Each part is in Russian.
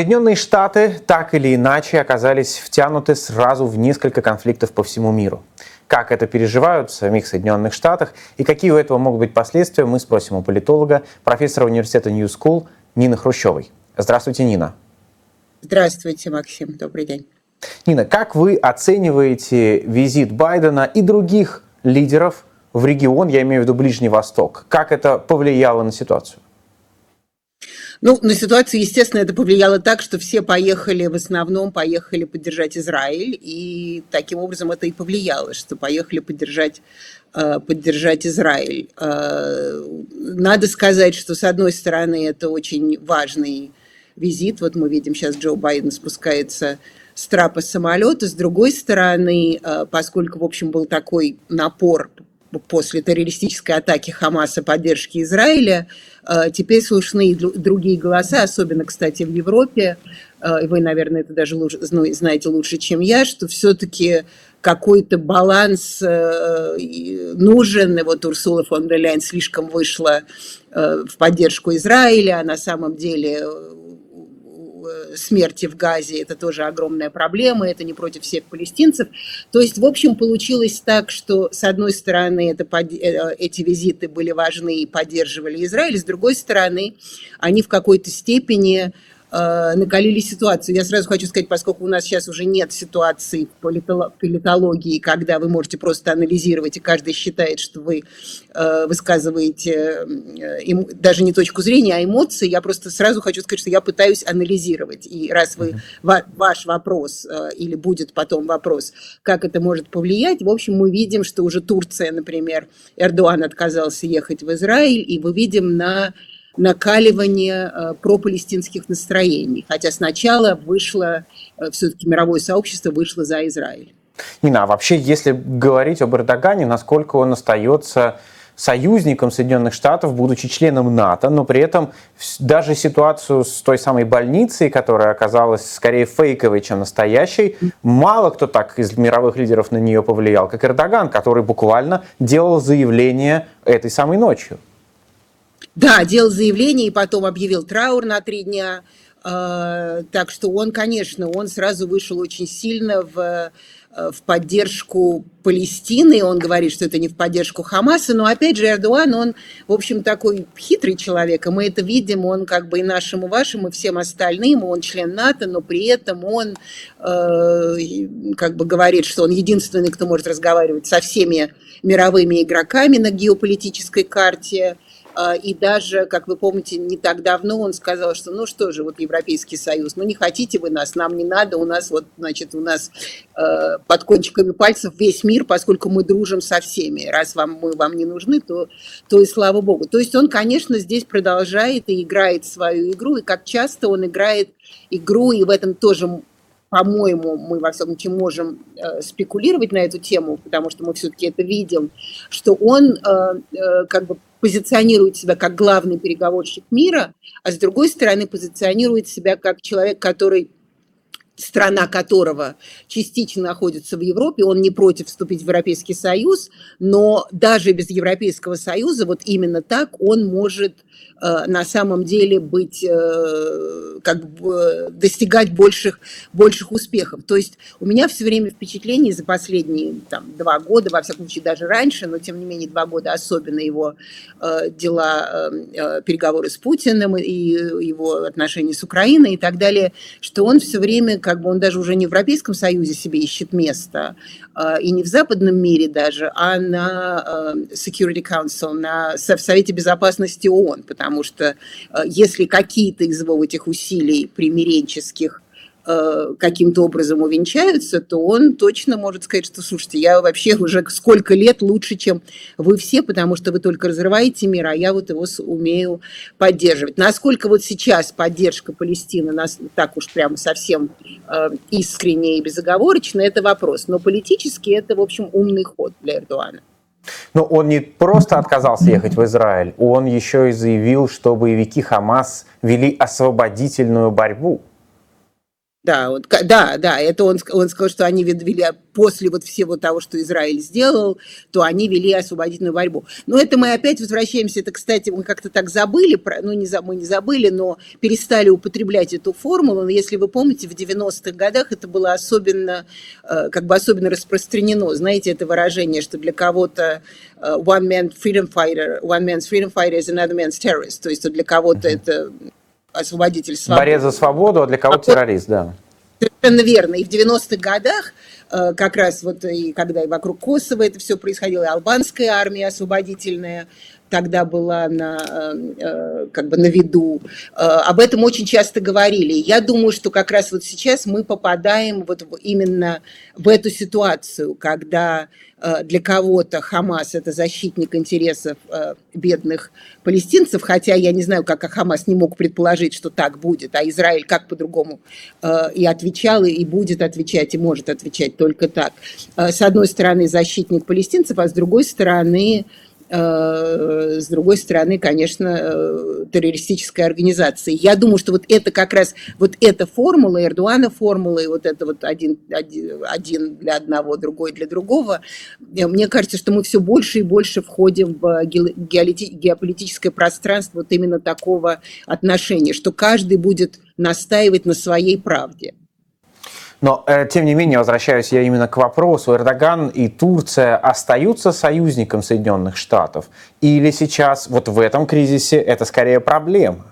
Соединенные Штаты так или иначе оказались втянуты сразу в несколько конфликтов по всему миру. Как это переживают в самих Соединенных Штатах и какие у этого могут быть последствия, мы спросим у политолога, профессора университета New School Нины Хрущевой. Здравствуйте, Нина. Здравствуйте, Максим. Добрый день. Нина, как вы оцениваете визит Байдена и других лидеров в регион, я имею в виду Ближний Восток? Как это повлияло на ситуацию? Ну, на ситуацию, естественно, это повлияло так, что все поехали, в основном поехали поддержать Израиль, и таким образом это и повлияло, что поехали поддержать, э, поддержать Израиль. Э, надо сказать, что, с одной стороны, это очень важный визит. Вот мы видим, сейчас Джо Байден спускается с трапа самолета. С другой стороны, э, поскольку, в общем, был такой напор после террористической атаки Хамаса поддержки Израиля. Э, теперь слышны и другие голоса, особенно, кстати, в Европе, э, и вы, наверное, это даже лучше, ну, знаете лучше, чем я, что все-таки какой-то баланс э, нужен. И вот Урсула фон дер Ляйн слишком вышла в поддержку Израиля, а на самом деле смерти в Газе, это тоже огромная проблема, это не против всех палестинцев. То есть, в общем, получилось так, что, с одной стороны, это, э, эти визиты были важны и поддерживали Израиль, с другой стороны, они в какой-то степени Э, накалили ситуацию. Я сразу хочу сказать, поскольку у нас сейчас уже нет ситуации в политологии, когда вы можете просто анализировать, и каждый считает, что вы э, высказываете э, даже не точку зрения, а эмоции, я просто сразу хочу сказать, что я пытаюсь анализировать. И раз вы, ваш вопрос, или будет потом вопрос, как это может повлиять, в общем, мы видим, что уже Турция, например, Эрдоган отказался ехать в Израиль, и мы видим на накаливание э, пропалестинских настроений, хотя сначала вышло, э, все-таки мировое сообщество вышло за Израиль. Нина, а вообще, если говорить об Эрдогане, насколько он остается союзником Соединенных Штатов, будучи членом НАТО, но при этом даже ситуацию с той самой больницей, которая оказалась скорее фейковой, чем настоящей, мало кто так из мировых лидеров на нее повлиял, как Эрдоган, который буквально делал заявление этой самой ночью. Да, делал заявление и потом объявил траур на три дня. А, так что он, конечно, он сразу вышел очень сильно в, э, в поддержку Палестины. Он говорит, что это не в поддержку Хамаса. Но опять же, Эрдоган, он, в общем, такой хитрый человек. И мы это видим. Он как бы и нашим, и вашим, и всем остальным. Он член НАТО, но при этом он э, как бы говорит, что он единственный, кто может разговаривать со всеми мировыми игроками на геополитической карте и даже, как вы помните, не так давно он сказал, что ну что же, вот Европейский Союз, ну не хотите вы нас, нам не надо, у нас вот, значит, у нас э, под кончиками пальцев весь мир, поскольку мы дружим со всеми. Раз вам, мы вам не нужны, то, то и слава богу. То есть он, конечно, здесь продолжает и играет свою игру, и как часто он играет игру, и в этом тоже по-моему, мы во всем чем можем э, спекулировать на эту тему, потому что мы все-таки это видим, что он э, э, как бы позиционирует себя как главный переговорщик мира, а с другой стороны позиционирует себя как человек, который страна которого частично находится в Европе, он не против вступить в Европейский Союз, но даже без Европейского Союза вот именно так он может э, на самом деле быть, э, как бы достигать больших, больших успехов. То есть у меня все время впечатление за последние там, два года, во всяком случае даже раньше, но тем не менее два года особенно его э, дела, переговоры с Путиным и его отношения с Украиной и так далее, что он все время как бы он даже уже не в Европейском Союзе себе ищет место, а, и не в западном мире даже, а на а, Security Council, на, Совете Безопасности ООН, потому что а, если какие-то из его этих усилий примиренческих Э, каким-то образом увенчаются, то он точно может сказать, что, слушайте, я вообще уже сколько лет лучше, чем вы все, потому что вы только разрываете мир, а я вот его умею поддерживать. Насколько вот сейчас поддержка Палестины нас так уж прямо совсем э, искренне и безоговорочно, это вопрос. Но политически это, в общем, умный ход для Эрдогана. Но он не просто отказался ехать в Израиль, он еще и заявил, что боевики Хамас вели освободительную борьбу. Да, он, да, да, это он, он сказал, что они вели после вот всего того, что Израиль сделал, то они вели освободительную борьбу. Но это мы опять возвращаемся, это, кстати, мы как-то так забыли, ну, не, мы не забыли, но перестали употреблять эту формулу. Но если вы помните, в 90-х годах это было особенно, э, как бы особенно распространено. Знаете, это выражение, что для кого-то э, one man freedom fighter, one man's freedom fighter is another man's terrorist. То есть для кого-то это освободитель свободы. Борец за свободу, а для кого-то террорист, да. Совершенно верно. И в 90-х годах, э, как раз вот и когда и вокруг Косово это все происходило, и албанская армия освободительная, тогда была на, э, э, как бы на виду. Э, об этом очень часто говорили. Я думаю, что как раз вот сейчас мы попадаем вот именно в эту ситуацию, когда для кого-то Хамас – это защитник интересов бедных палестинцев, хотя я не знаю, как Хамас не мог предположить, что так будет, а Израиль как по-другому и отвечал, и будет отвечать, и может отвечать только так. С одной стороны, защитник палестинцев, а с другой стороны – Э, с другой стороны, конечно, э, террористической организации. Я думаю, что вот это как раз, вот эта формула, Эрдуана формула, и вот это вот один, один, один для одного, другой для другого, э, мне кажется, что мы все больше и больше входим в геополитическое пространство вот именно такого отношения, что каждый будет настаивать на своей правде. Но, э, тем не менее, возвращаюсь я именно к вопросу, Эрдоган и Турция остаются союзником Соединенных Штатов? Или сейчас, вот в этом кризисе, это скорее проблема?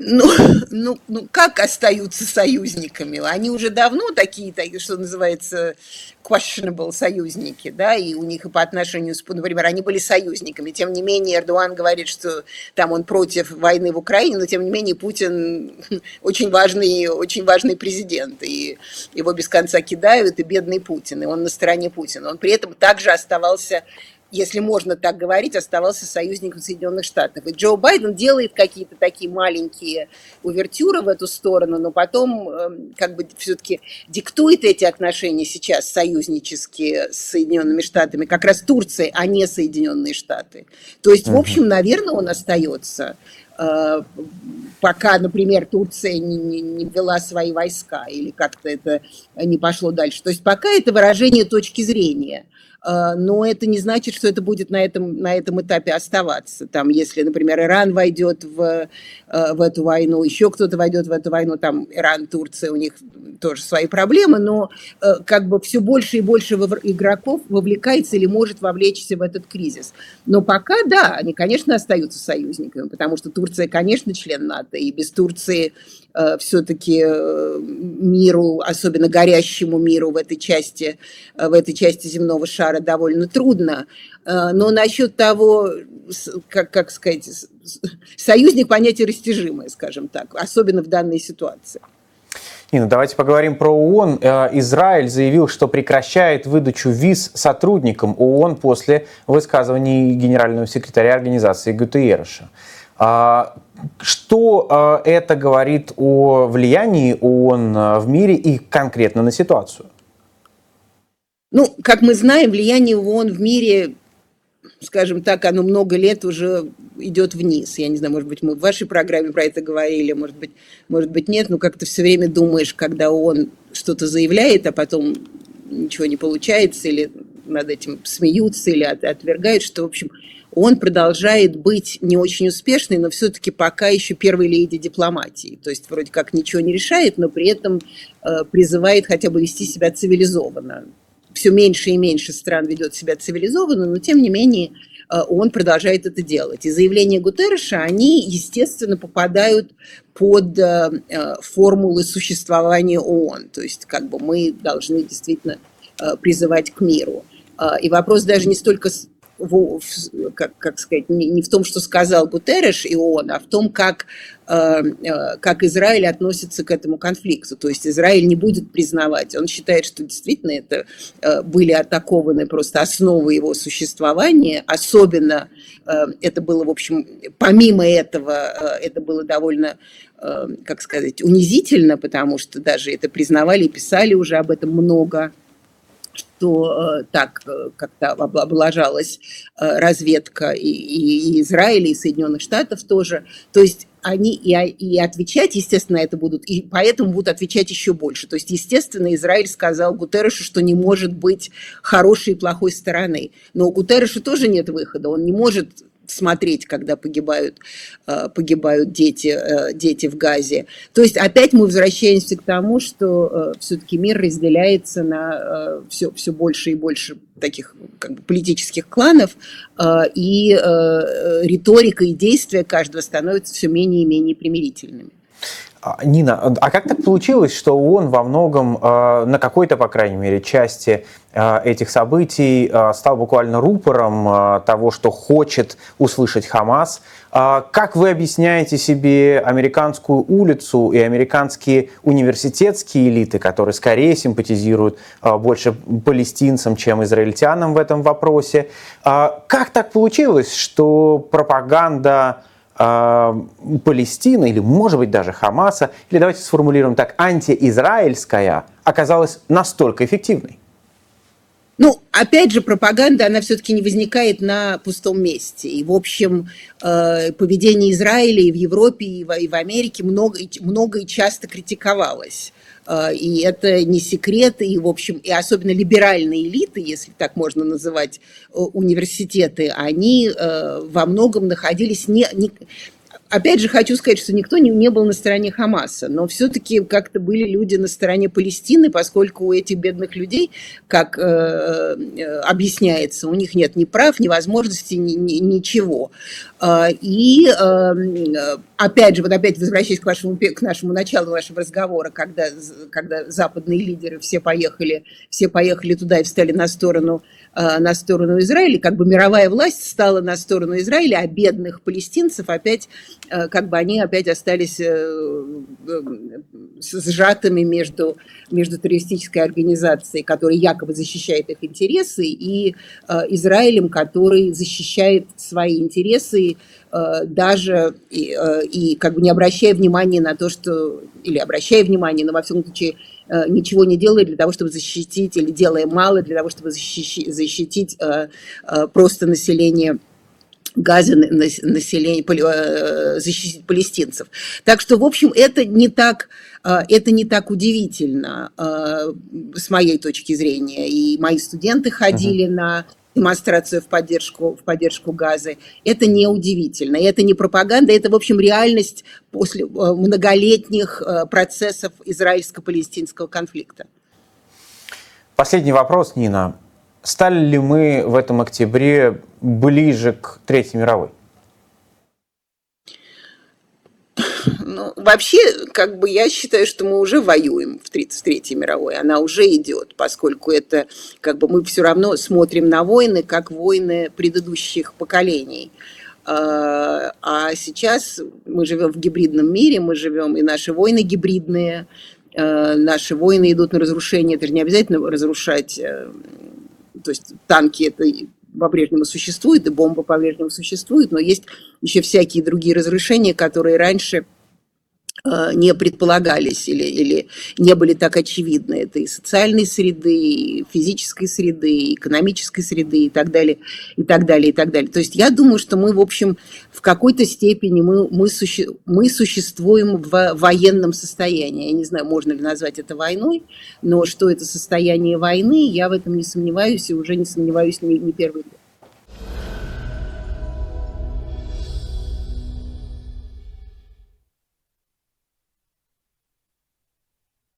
Ну, ну, ну, как остаются союзниками? Они уже давно такие, такие, что называется, questionable союзники, да, и у них и по отношению с, например, они были союзниками. Тем не менее, Эрдоган говорит, что там он против войны в Украине, но тем не менее Путин очень важный, очень важный президент, и его без конца кидают, и бедный Путин, и он на стороне Путина. Он при этом также оставался если можно так говорить, оставался союзником Соединенных Штатов. И Джо Байден делает какие-то такие маленькие увертюры в эту сторону, но потом эм, как бы все-таки диктует эти отношения сейчас союзнические с Соединенными Штатами, как раз Турция, а не Соединенные Штаты. То есть, в общем, наверное, он остается э, пока, например, Турция не, не, не ввела свои войска или как-то это не пошло дальше. То есть пока это выражение точки зрения – но это не значит, что это будет на этом, на этом этапе оставаться. Там, если, например, Иран войдет в, а, в эту войну, еще кто-то войдет в эту войну, там Иран, Турция, у них тоже свои проблемы, но а, как бы все больше и больше игроков вовлекается или может вовлечься в этот кризис. Но пока, да, они, конечно, остаются союзниками, потому что Турция, конечно, член НАТО, и без Турции все-таки э, миру, особенно горящему миру в этой части, э, в этой части земного шара довольно трудно. Но насчет того, как, как сказать, союзник понятие растяжимое, скажем так, особенно в данной ситуации. Нина, давайте поговорим про ООН. Израиль заявил, что прекращает выдачу виз сотрудникам ООН после высказываний генерального секретаря организации Гутерреша. А, что а, это говорит о влиянии ООН а, в мире и конкретно на ситуацию? Ну, как мы знаем, влияние ООН в мире, скажем так, оно много лет уже идет вниз. Я не знаю, может быть, мы в вашей программе про это говорили, может быть, может быть нет, но как-то все время думаешь, когда ООН что-то заявляет, а потом ничего не получается, или над этим смеются, или отвергают, что, в общем, он продолжает быть не очень успешный, но все-таки пока еще первой леди дипломатии. То есть вроде как ничего не решает, но при этом э, призывает хотя бы вести себя цивилизованно. Все меньше и меньше стран ведет себя цивилизованно, но тем не менее э, он продолжает это делать. И заявления Гутерреша, они, естественно, попадают под э, формулы существования ООН. То есть как бы мы должны действительно призывать к миру. Э, и вопрос даже не столько в, как, как сказать, не, не в том, что сказал Гутерреш и ООН, а в том, как, э, э, как Израиль относится к этому конфликту. То есть Израиль не будет признавать. Он считает, что действительно это были атакованы просто основы его существования. Особенно это было, в общем, помимо этого, это было довольно как сказать, унизительно, потому что даже это признавали и писали уже об этом много что э, так э, как-то облажалась э, разведка и, и, Израиля, и Соединенных Штатов тоже. То есть они и, и отвечать, естественно, это будут, и поэтому будут отвечать еще больше. То есть, естественно, Израиль сказал Гутеррешу, что не может быть хорошей и плохой стороны. Но у Гутерреша тоже нет выхода. Он не может смотреть, когда погибают, э, погибают дети, э, дети в Газе. То есть опять мы возвращаемся к тому, что э, все-таки мир разделяется на все, все больше и больше таких как бы, политических кланов, и риторика и действия каждого становятся все менее и менее примирительными. А, Нина, а как так получилось, что он во многом, а, на какой-то, по крайней мере, части а, этих событий стал буквально рупором того, что хочет услышать Хамас? Как вы объясняете себе американскую улицу и американские университетские элиты, которые скорее симпатизируют больше палестинцам, чем израильтянам в этом вопросе? Как так получилось, что пропаганда Палестины, или, может быть, даже Хамаса, или давайте сформулируем так, антиизраильская, оказалась настолько эффективной? Ну, опять же, пропаганда, она все-таки не возникает на пустом месте. И, в общем, э, поведение Израиля и в Европе, и в Америке много, много и часто критиковалось. Э, и это не секрет, и, в общем, и особенно либеральные элиты, если так можно называть э, университеты, они во многом находились не, не Опять же, хочу сказать, что никто не, не был на стороне Хамаса, но все-таки как-то были люди на стороне Палестины, поскольку у этих бедных людей, как э, э, объясняется, у них нет ни прав, ни возможностей, ни, ни, ничего. Э, и э, опять же, вот опять возвращаясь к, вашему, к нашему началу вашего разговора, когда, когда западные лидеры все поехали, все поехали туда и встали на сторону на сторону Израиля, как бы мировая власть стала на сторону Израиля, а бедных палестинцев опять, э, как бы они опять остались э, сжатыми между, между террористической организацией, которая якобы защищает их интересы, и Израилем, который защищает свои интересы даже и, и как бы не обращая внимания на то, что, или обращая внимание, но во всяком случае Э, ничего не делает для того, чтобы защитить, или делая мало для того, чтобы защитить, защитить э, э, просто население газе населения, защитить палестинцев. Так что, в общем, это не так, это не так удивительно с моей точки зрения. И мои студенты ходили uh-huh. на демонстрацию в поддержку, в поддержку Газы. Это неудивительно. И это не пропаганда, это, в общем, реальность после э, многолетних э, процессов израильско-палестинского конфликта. Последний вопрос, Нина. Стали ли мы в этом октябре ближе к Третьей мировой? Ну, вообще, как бы я считаю, что мы уже воюем в 33-й мировой, она уже идет, поскольку это, как бы мы все равно смотрим на войны, как войны предыдущих поколений. А, а сейчас мы живем в гибридном мире, мы живем, и наши войны гибридные, а, наши войны идут на разрушение, это же не обязательно разрушать, э, то есть танки это по-прежнему существует, и бомба по-прежнему существует, но есть еще всякие другие разрушения, которые раньше не предполагались или, или не были так очевидны. Это и социальной среды, и физической среды, и экономической среды и так далее, и так далее, и так далее. То есть я думаю, что мы, в общем, в какой-то степени мы, мы, суще, мы существуем в военном состоянии. Я не знаю, можно ли назвать это войной, но что это состояние войны, я в этом не сомневаюсь и уже не сомневаюсь не, не первый год.